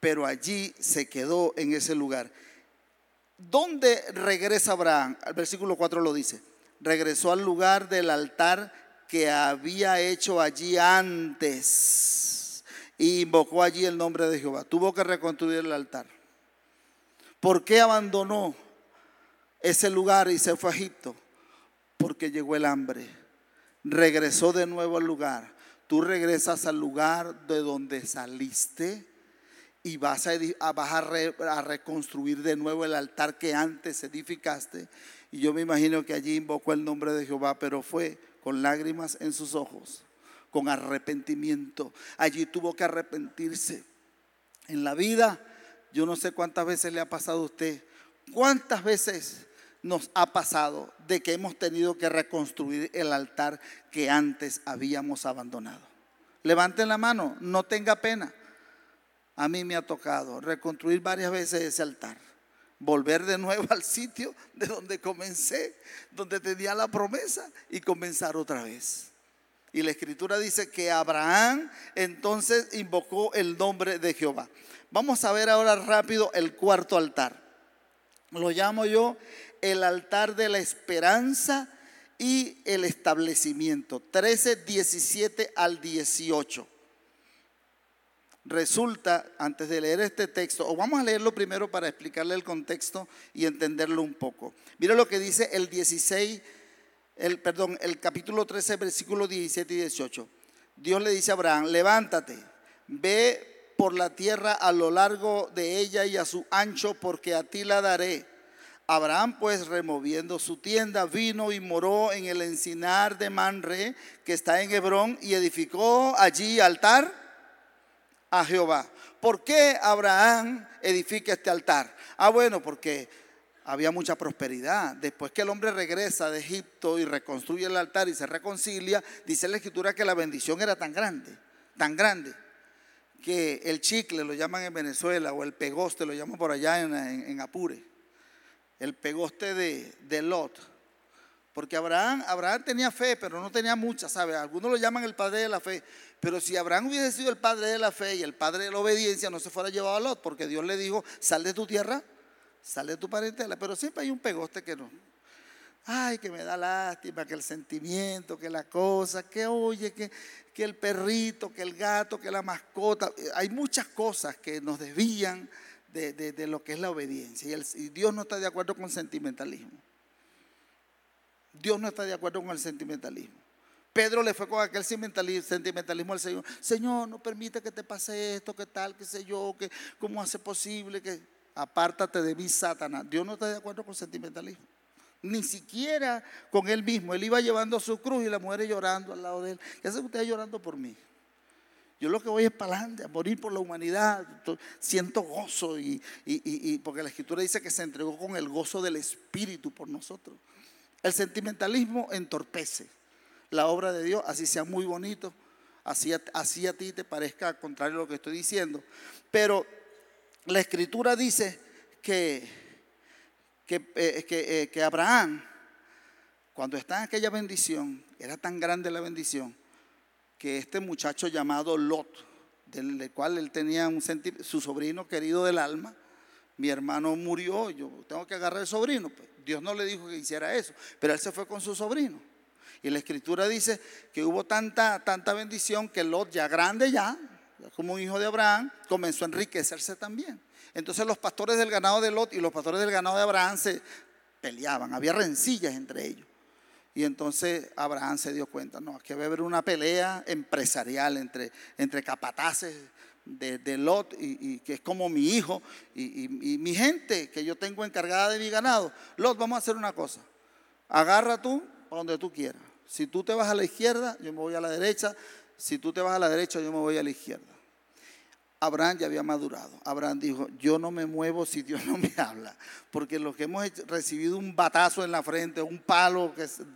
pero allí se quedó en ese lugar. ¿Dónde regresa Abraham? El versículo 4 lo dice. Regresó al lugar del altar que había hecho allí antes y invocó allí el nombre de Jehová. Tuvo que reconstruir el altar. ¿Por qué abandonó ese lugar y se fue a Egipto? Porque llegó el hambre. Regresó de nuevo al lugar. Tú regresas al lugar de donde saliste y vas a, a, reconstruir de nuevo el altar que antes edificaste. Y yo me imagino que allí invocó el nombre de Jehová, pero fue con lágrimas en sus ojos, con arrepentimiento. Allí tuvo que arrepentirse. En la vida, yo no sé cuántas veces le ha pasado a usted, cuántas veces nos ha pasado de que hemos tenido que reconstruir el altar que antes habíamos abandonado. Levanten la mano, no tenga pena. A mí me ha tocado reconstruir varias veces ese altar, volver de nuevo al sitio de donde comencé, donde tenía la promesa y comenzar otra vez. Y la escritura dice que Abraham entonces invocó el nombre de Jehová. Vamos a ver ahora rápido el cuarto altar. Lo llamo yo el altar de la esperanza y el establecimiento. 13, 17 al 18. Resulta, antes de leer este texto, o vamos a leerlo primero para explicarle el contexto y entenderlo un poco. Mira lo que dice el 16, el, perdón, el capítulo 13, versículos 17 y 18. Dios le dice a Abraham, levántate, ve por la tierra a lo largo de ella y a su ancho, porque a ti la daré Abraham pues removiendo su tienda vino y moró en el encinar de Manre que está en Hebrón y edificó allí altar a Jehová. ¿Por qué Abraham edifica este altar? Ah, bueno, porque había mucha prosperidad. Después que el hombre regresa de Egipto y reconstruye el altar y se reconcilia, dice la escritura que la bendición era tan grande, tan grande, que el chicle lo llaman en Venezuela o el pegoste lo llaman por allá en, en Apure el pegoste de, Lot. Porque Abraham, Abraham tenía fe, pero no tenía mucha, ¿sabe? Algunos lo llaman el padre de la fe. Pero si Abraham hubiese sido el padre de la fe y el padre de la obediencia, no se fuera llevado a Lot, porque Dios le dijo, sal de tu tierra, sal de tu parentela. Pero siempre hay un pegoste que no. Ay, que me da lástima, que el sentimiento, que la cosa, que oye, que, que el perrito, que el gato, que la mascota. Hay muchas cosas que nos desvían de, lo que es la obediencia. Y, Dios no está de acuerdo con sentimentalismo. Dios no está de acuerdo con el sentimentalismo. Pedro le fue con aquel sentimentalismo al Señor. Señor, no permite que te pase esto, que tal, que sé yo, que cómo hace posible que apártate de mí, Satanás. Dios no está de acuerdo con sentimentalismo. Ni siquiera con él mismo. Él iba llevando su cruz y la mujer llorando al lado de él. ¿Qué hace usted llorando por mí? Yo lo que voy es para adelante, a morir por la humanidad. Siento gozo y, porque la escritura dice que se entregó con el gozo del Espíritu por nosotros. El sentimentalismo entorpece la obra de Dios, así sea muy bonito, así, así a ti te parezca contrario a lo que estoy diciendo. Pero la escritura dice que, que, eh, eh, que Abraham, cuando está en aquella bendición, era tan grande la bendición, que este muchacho llamado Lot, del cual él tenía un su sobrino querido del alma, mi hermano murió, yo tengo que agarrar el sobrino. Pues Dios no le dijo que hiciera eso, pero él se fue con su sobrino. Y la escritura dice que hubo tanta, tanta bendición que Lot, ya grande ya, como un hijo de Abraham, comenzó a enriquecerse también. Entonces los pastores del ganado de Lot y los pastores del ganado de Abraham se peleaban, había rencillas entre ellos. Y entonces Abraham se dio cuenta, no, aquí va a haber una pelea empresarial entre, entre capataces de, Lot, y, que es como mi hijo y, mi gente que yo tengo encargada de mi ganado. Lot, vamos a hacer una cosa, agarra tú a donde tú quieras. Si tú te vas a la izquierda, yo me voy a la derecha. Si tú te vas a la derecha, yo me voy a la izquierda. Abraham ya había madurado. Abraham dijo, yo no me muevo si Dios no me habla, porque los que hemos recibido un batazo en la frente, un palo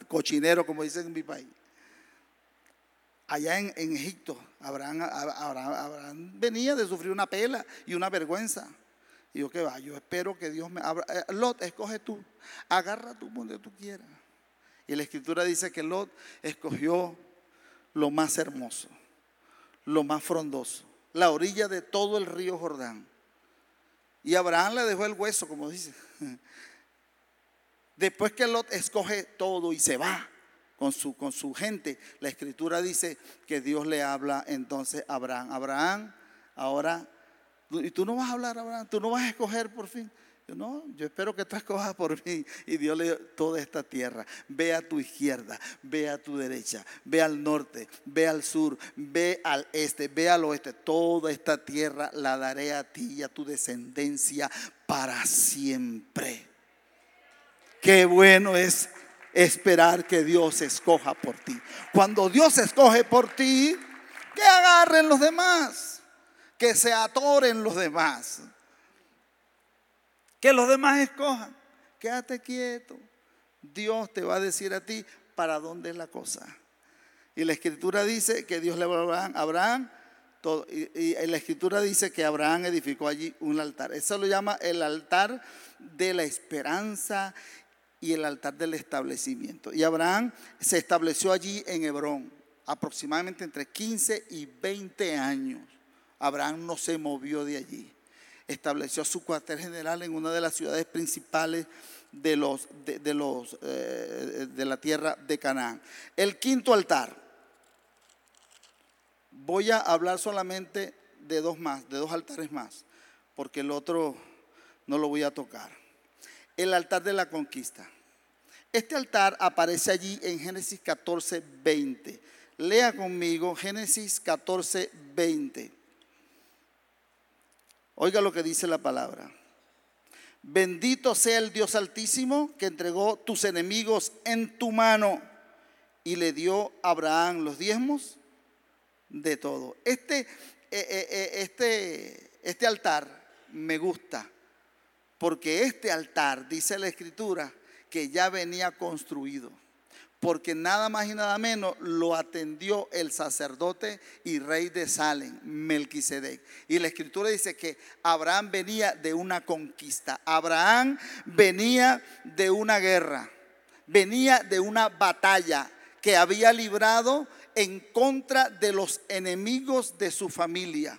cochinero, como dicen en mi país. Allá en, Egipto, Abraham, Abraham, venía de sufrir una pela y una vergüenza. Y yo, ¿qué va? Yo espero que Dios me abra. Eh, Lot, escoge tú, agarra tú donde tú quieras. Y la escritura dice que Lot escogió lo más hermoso, lo más frondoso la orilla de todo el río Jordán. Y Abraham le dejó el hueso, como dice. Después que Lot escoge todo y se va con su, con su gente, la escritura dice que Dios le habla entonces a Abraham. Abraham, ahora, y tú no vas a hablar, Abraham, tú no vas a escoger por fin. Yo no, yo espero que tú escojas por mí. Y Dios le dio toda esta tierra. Ve a tu izquierda, ve a tu derecha, ve al norte, ve al sur, ve al este, ve al oeste. Toda esta tierra la daré a ti y a tu descendencia para siempre. Qué bueno es esperar que Dios escoja por ti. Cuando Dios escoge por ti, que agarren los demás, que se atoren los demás. Que los demás escojan. Quédate quieto. Dios te va a decir a ti para dónde es la cosa. Y la escritura dice que Dios le va a Abraham, todo, y, la escritura dice que Abraham edificó allí un altar. Eso lo llama el altar de la esperanza y el altar del establecimiento. Y Abraham se estableció allí en Hebrón, aproximadamente entre 15 y 20 años. Abraham no se movió de allí estableció su cuartel general en una de las ciudades principales de, los, de, los, eh, de la tierra de Canaán. El quinto altar. Voy a hablar solamente de dos más, de dos altares más, porque el otro no lo voy a tocar. El altar de la conquista. Este altar aparece allí en Génesis 14, 20. Lea conmigo Génesis 14, 20. Oiga lo que dice la palabra. Bendito sea el Dios altísimo que entregó tus enemigos en tu mano y le dio a Abraham los diezmos de todo. Este, eh, eh, eh, este, este altar me gusta porque este altar, dice la escritura, que ya venía construido porque nada más y nada menos lo atendió el sacerdote y rey de Salem, Melquisedec. Y la escritura dice que Abraham venía de una conquista, Abraham venía de una guerra, venía de una batalla que había librado en contra de los enemigos de su familia.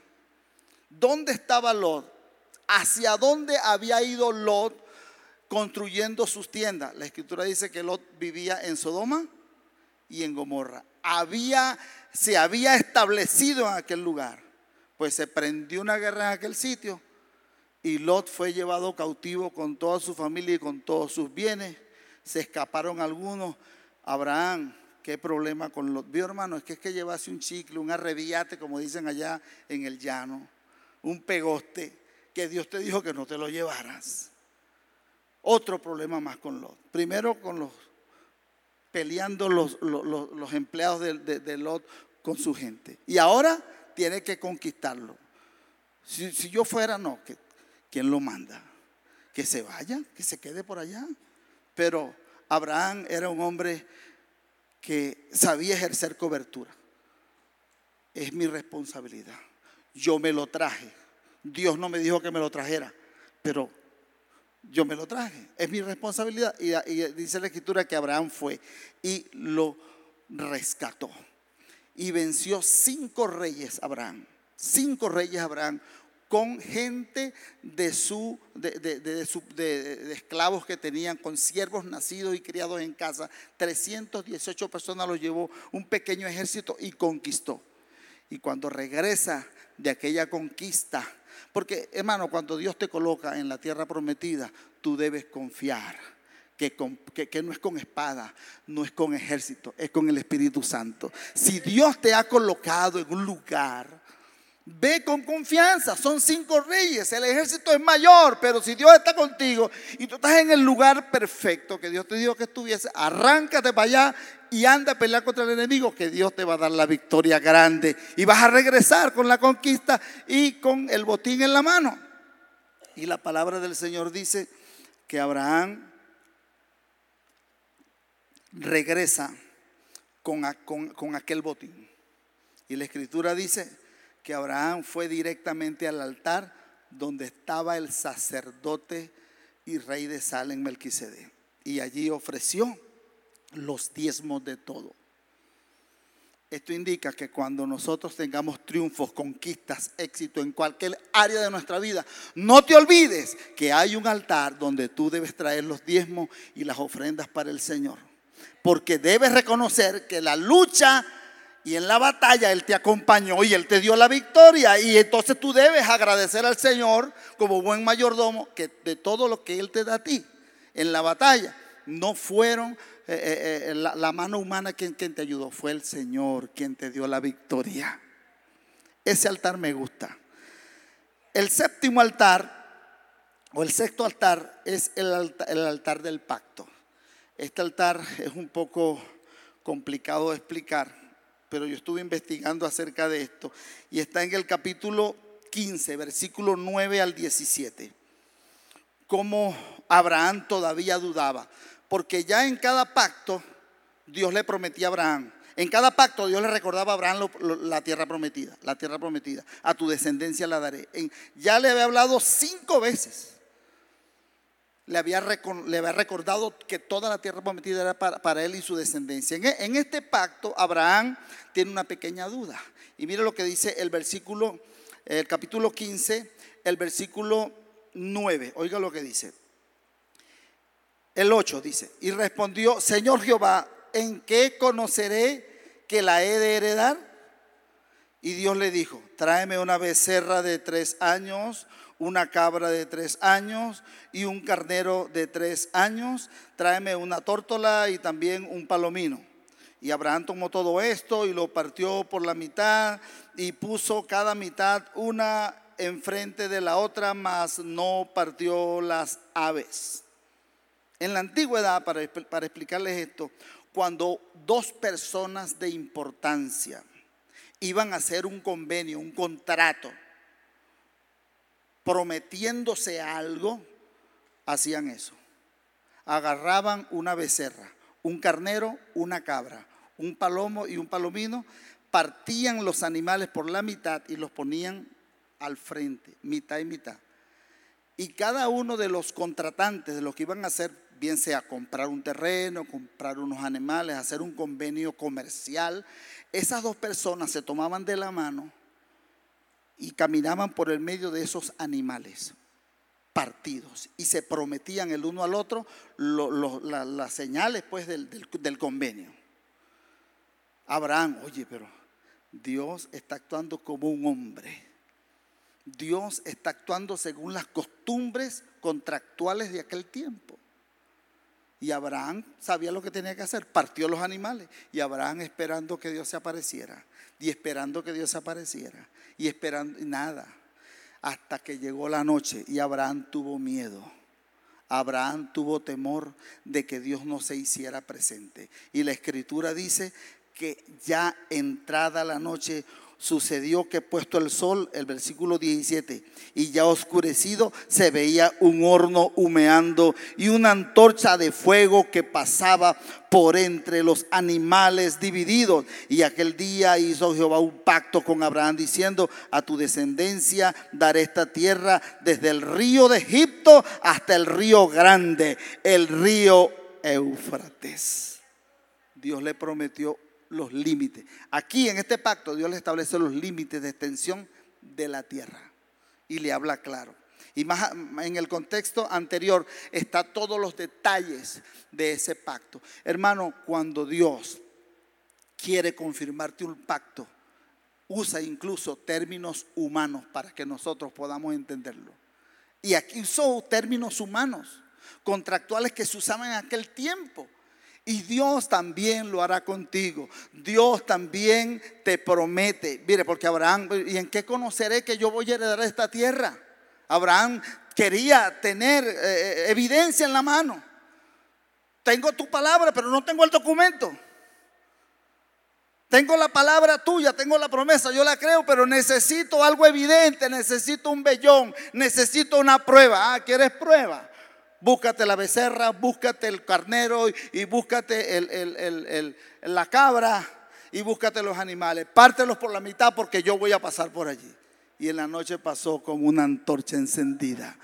¿Dónde estaba Lot? ¿Hacia dónde había ido Lot construyendo sus tiendas. La escritura dice que Lot vivía en Sodoma y en Gomorra. Había, se había establecido en aquel lugar. Pues se prendió una guerra en aquel sitio y Lot fue llevado cautivo con toda su familia y con todos sus bienes. Se escaparon algunos. Abraham, qué problema con Lot. Vio hermano, es que es que llevase un chicle, un arrebiate, como dicen allá en el llano, un pegoste, que Dios te dijo que no te lo llevaras. Otro problema más con Lot. Primero con los peleando los, los, empleados de, Lot con su gente. Y ahora tiene que conquistarlo. Si, yo fuera, no, que, ¿quién lo manda? Que se vaya, que se quede por allá. Pero Abraham era un hombre que sabía ejercer cobertura. Es mi responsabilidad. Yo me lo traje. Dios no me dijo que me lo trajera, pero yo me lo traje, es mi responsabilidad. Y, dice la escritura que Abraham fue y lo rescató. Y venció cinco reyes Abraham, cinco reyes Abraham, con gente de, su, de, de, esclavos que tenían, con siervos nacidos y criados en casa. 318 personas los llevó un pequeño ejército y conquistó. Y cuando regresa de aquella conquista, porque, hermano, cuando Dios te coloca en la tierra prometida, tú debes confiar. Que, que, no es con espada, no es con ejército, es con el Espíritu Santo. Si Dios te ha colocado en un lugar, ve con confianza. Son cinco reyes, el ejército es mayor, pero si Dios está contigo y tú estás en el lugar perfecto que Dios te dijo que estuviese, arráncate para allá y anda a pelear contra el enemigo, que Dios te va a dar la victoria grande. Y vas a regresar con la conquista y con el botín en la mano. Y la palabra del Señor dice que Abraham regresa con, con aquel botín. Y la escritura dice que Abraham fue directamente al altar donde estaba el sacerdote y rey de Salem, Melquisedec. Y allí ofreció los diezmos de todo. Esto indica que cuando nosotros tengamos triunfos, conquistas, éxito en cualquier área de nuestra vida, no te olvides que hay un altar donde tú debes traer los diezmos y las ofrendas para el Señor. Porque debes reconocer que la lucha y en la batalla Él te acompañó y Él te dio la victoria. Y entonces tú debes agradecer al Señor como buen mayordomo que de todo lo que Él te da a ti en la batalla no fueron eh, eh, eh, la, mano humana quien, te ayudó, fue el Señor quien te dio la victoria. Ese altar me gusta. El séptimo altar, o el sexto altar, es el altar del pacto. Este altar es un poco complicado de explicar, pero yo estuve investigando acerca de esto y está en el capítulo 15, versículo 9 al 17. Como Abraham todavía dudaba porque ya en cada pacto Dios le prometía a Abraham. En cada pacto Dios le recordaba a Abraham la tierra prometida, la tierra prometida. A tu descendencia la daré. ya le había hablado cinco veces. Le había, recordado que toda la tierra prometida era para, él y su descendencia. En, en, este pacto Abraham tiene una pequeña duda. Y mire lo que dice el versículo, el capítulo 15, el versículo 9. Oiga lo que dice. El 8 dice, y respondió, Señor Jehová, ¿en qué conoceré que la he de heredar? Y Dios le dijo, tráeme una becerra de tres años, una cabra de tres años y un carnero de tres años, tráeme una tórtola y también un palomino. Y Abraham tomó todo esto y lo partió por la mitad y puso cada mitad una enfrente de la otra, mas no partió las aves. En la antigüedad, para, explicarles esto, cuando dos personas de importancia iban a hacer un convenio, un contrato, prometiéndose algo, hacían eso. Agarraban una becerra, un carnero, una cabra, un palomo y un palomino, partían los animales por la mitad y los ponían al frente, mitad y mitad. Y cada uno de los contratantes, de los que iban a hacer bien sea comprar un terreno, comprar unos animales, hacer un convenio comercial, esas dos personas se tomaban de la mano y caminaban por el medio de esos animales partidos y se prometían el uno al otro las señales pues del, del convenio. Abraham, oye, pero Dios está actuando como un hombre. Dios está actuando según las costumbres contractuales de aquel tiempo. Y Abraham sabía lo que tenía que hacer, partió los animales. Y Abraham esperando que Dios se apareciera. Y esperando que Dios apareciera. Y esperando nada. Hasta que llegó la noche y Abraham tuvo miedo. Abraham tuvo temor de que Dios no se hiciera presente. Y la escritura dice que ya entrada la noche sucedió que puesto el sol, el versículo 17, y ya oscurecido, se veía un horno humeando y una antorcha de fuego que pasaba por entre los animales divididos. Y aquel día hizo Jehová un pacto con Abraham diciendo, a tu descendencia daré esta tierra desde el río de Egipto hasta el río grande, el río Éufrates. Dios le prometió los límites. Aquí en este pacto Dios le establece los límites de extensión de la tierra y le habla claro. Y más en el contexto anterior está todos los detalles de ese pacto. Hermano, cuando Dios quiere confirmarte un pacto, usa incluso términos humanos para que nosotros podamos entenderlo. Y aquí usó términos humanos, contractuales que se usaban en aquel tiempo. Y Dios también lo hará contigo. Dios también te promete. Mire, porque Abraham, ¿y en qué conoceré que yo voy a heredar esta tierra? Abraham quería tener eh, eh, evidencia en la mano. Tengo tu palabra, pero no tengo el documento. Tengo la palabra tuya, tengo la promesa, yo la creo, pero necesito algo evidente, necesito un vellón, necesito una prueba. Ah, ¿quieres prueba? Búscate la becerra, búscate el carnero y búscate la cabra y búscate los animales. Pártelos por la mitad porque yo voy a pasar por allí. Y en la noche pasó como una antorcha encendida.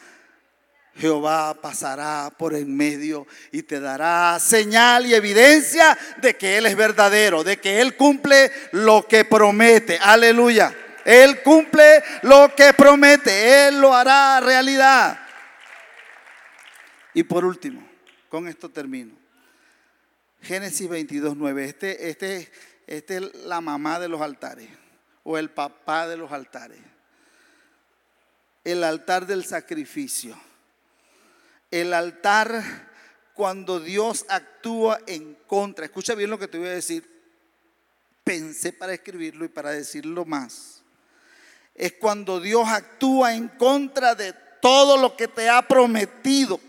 Jehová pasará por en medio y te dará señal y evidencia de que Él es verdadero, de que Él cumple lo que promete. Aleluya. Él cumple lo que promete. Él lo hará realidad. Y por último, con esto termino. Génesis 22, 9. Este, este, este es la mamá de los altares o el papá de los altares. El altar del sacrificio. El altar cuando Dios actúa en contra. Escucha bien lo que te voy a decir. Pensé para escribirlo y para decirlo más. Es cuando Dios actúa en contra de todo lo que te ha prometido.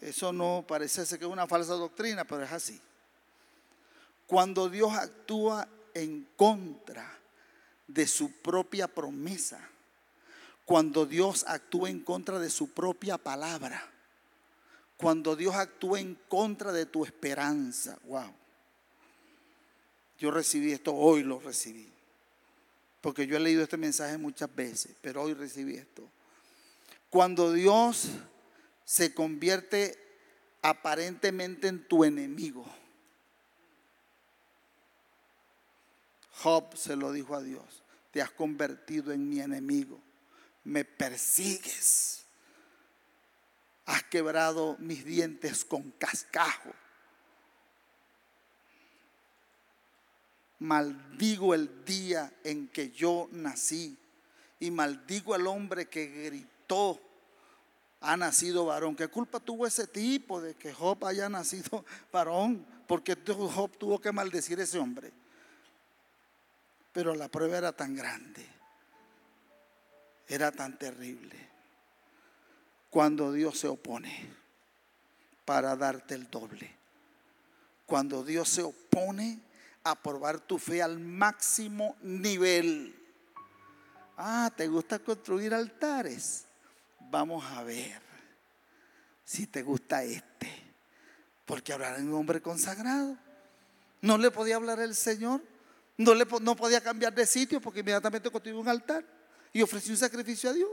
Eso no parece ser que es una falsa doctrina, pero es así. Cuando Dios actúa en contra de su propia promesa, cuando Dios actúa en contra de su propia palabra, cuando Dios actúa en contra de tu esperanza, wow. Yo recibí esto, hoy lo recibí. Porque yo he leído este mensaje muchas veces, pero hoy recibí esto. Cuando Dios se convierte aparentemente en tu enemigo. Job se lo dijo a Dios, te has convertido en mi enemigo, me persigues, has quebrado mis dientes con cascajo. Maldigo el día en que yo nací y maldigo al hombre que gritó ha nacido varón. ¿Qué culpa tuvo ese tipo de que Job haya nacido varón? Porque Job tuvo que maldecir a ese hombre. Pero la prueba era tan grande, era tan terrible. Cuando Dios se opone para darte el doble. Cuando Dios se opone a probar tu fe al máximo nivel. Ah, ¿te gusta construir altares? Vamos a ver si te gusta este. Porque hablar en un hombre consagrado. No le podía hablar el Señor. No, le, no podía cambiar de sitio porque inmediatamente construyó un altar y ofreció un sacrificio a Dios.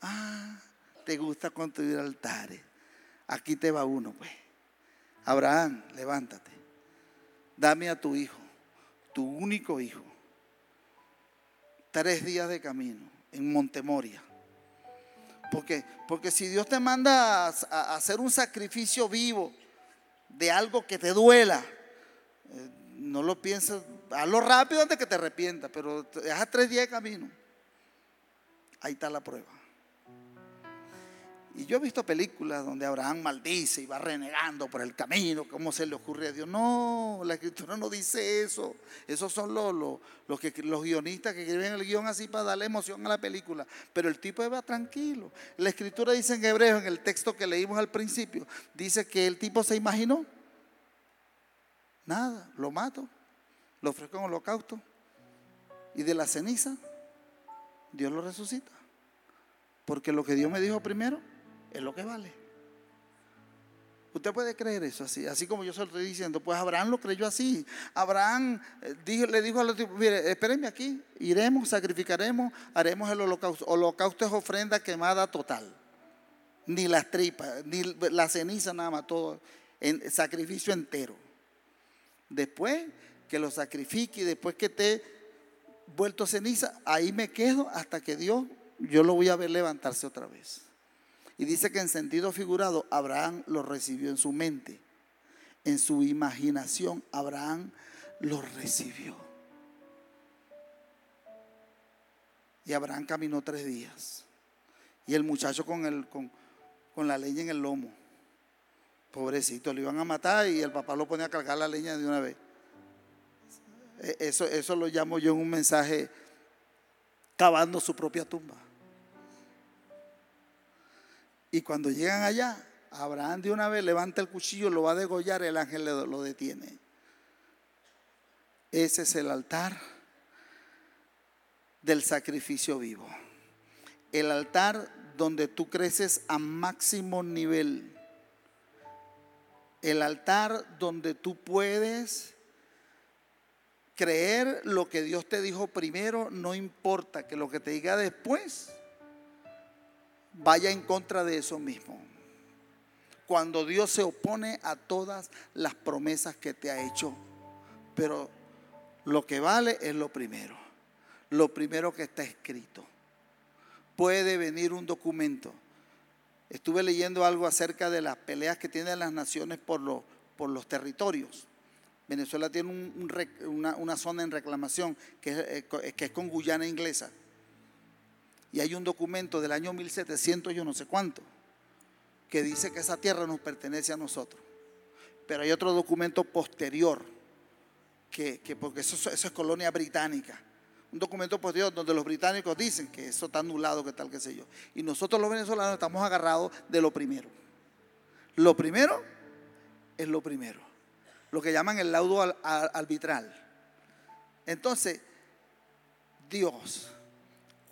Ah, te gusta construir altares. Aquí te va uno, pues. Abraham, levántate. Dame a tu hijo, tu único hijo. Tres días de camino en Montemoria porque, porque si Dios te manda a, hacer un sacrificio vivo de algo que te duela, eh, no lo pienses, hazlo rápido antes que te arrepientas, pero deja tres días de camino. Ahí está la prueba. Y yo he visto películas donde Abraham maldice y va renegando por el camino, cómo se le ocurre a Dios. No, la escritura no dice eso. Esos son los, los, que, los guionistas que escriben el guion así para darle emoción a la película. Pero el tipo va tranquilo. La escritura dice en hebreo, en el texto que leímos al principio, dice que el tipo se imaginó. Nada, lo mato, lo ofrezco en holocausto. Y de la ceniza, Dios lo resucita. Porque lo que Dios me dijo primero, es lo que vale. Usted puede creer eso así, así como yo se lo estoy diciendo. Pues Abraham lo creyó así. Abraham eh, le dijo a los tipos, mire, espérenme aquí, iremos, sacrificaremos, haremos el holocausto. Holocausto es ofrenda quemada total. Ni las tripas, ni la ceniza nada más, todo, en sacrificio entero. Después que lo sacrifique después que esté vuelto ceniza, ahí me quedo hasta que Dios, yo lo voy a ver levantarse otra vez. Y dice que en sentido figurado, Abraham lo recibió en su mente. En su imaginación, Abraham lo recibió. Y Abraham caminó tres días. Y el muchacho con, el, con, con la leña en el lomo. Pobrecito, lo iban a matar y el papá lo ponía a cargar la leña de una vez. E, eso, eso lo llamo yo en un mensaje cavando su propia tumba. Y cuando llegan allá, Abraham de una vez levanta el cuchillo, lo va a degollar, el ángel lo detiene. Ese es el altar del sacrificio vivo. El altar donde tú creces a máximo nivel. El altar donde tú puedes creer lo que Dios te dijo primero, no importa que lo que te diga después vaya en contra de eso mismo. Cuando Dios se opone a todas las promesas que te ha hecho, pero lo que vale es lo primero, lo primero que está escrito. Puede venir un documento. Estuve leyendo algo acerca de las peleas que tienen las naciones por, por los territorios. Venezuela tiene una, zona en reclamación que es, eh, que es con Guyana inglesa. Y hay un documento del año 1700, yo no sé cuánto, que dice que esa tierra nos pertenece a nosotros. Pero hay otro documento posterior, que, porque eso, eso, es colonia británica. Un documento posterior donde los británicos dicen que eso está anulado, que tal, qué sé yo. Y nosotros los venezolanos estamos agarrados de lo primero. Lo primero es lo primero. Lo que llaman el laudo arbitral. Entonces, Dios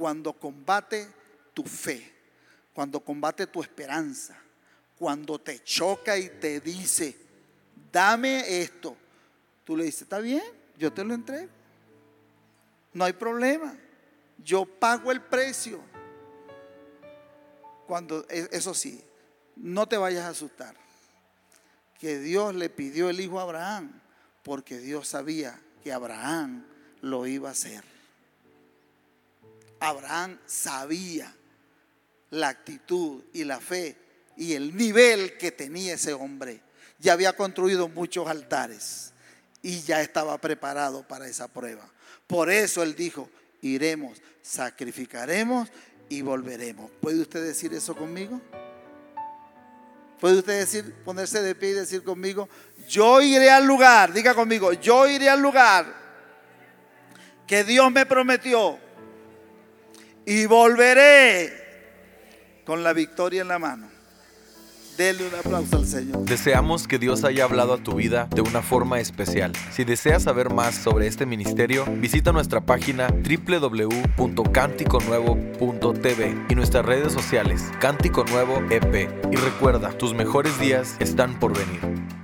cuando combate tu fe, cuando combate tu esperanza, cuando te choca y te dice, dame esto, tú le dices, está bien, yo te lo entrego. No hay problema, yo pago el precio. Cuando, e, eso sí, no te vayas a asustar. Que Dios le pidió el hijo a Abraham, porque Dios sabía que Abraham lo iba a hacer. Abraham sabía la actitud y la fe y el nivel que tenía ese hombre. Ya había construido muchos altares y ya estaba preparado para esa prueba. Por eso él dijo, iremos, sacrificaremos y volveremos. ¿Puede usted decir eso conmigo? ¿Puede usted decir, ponerse de pie y decir conmigo, yo iré al lugar, diga conmigo, yo iré al lugar que Dios me prometió y volveré con la victoria en la mano. Denle un aplauso al Señor. Deseamos que Dios haya hablado a tu vida de una forma especial. Si deseas saber más sobre este ministerio, visita nuestra página www.canticonuevo.tv y nuestras redes sociales Cántico Nuevo EP. Y recuerda, tus mejores días están por venir.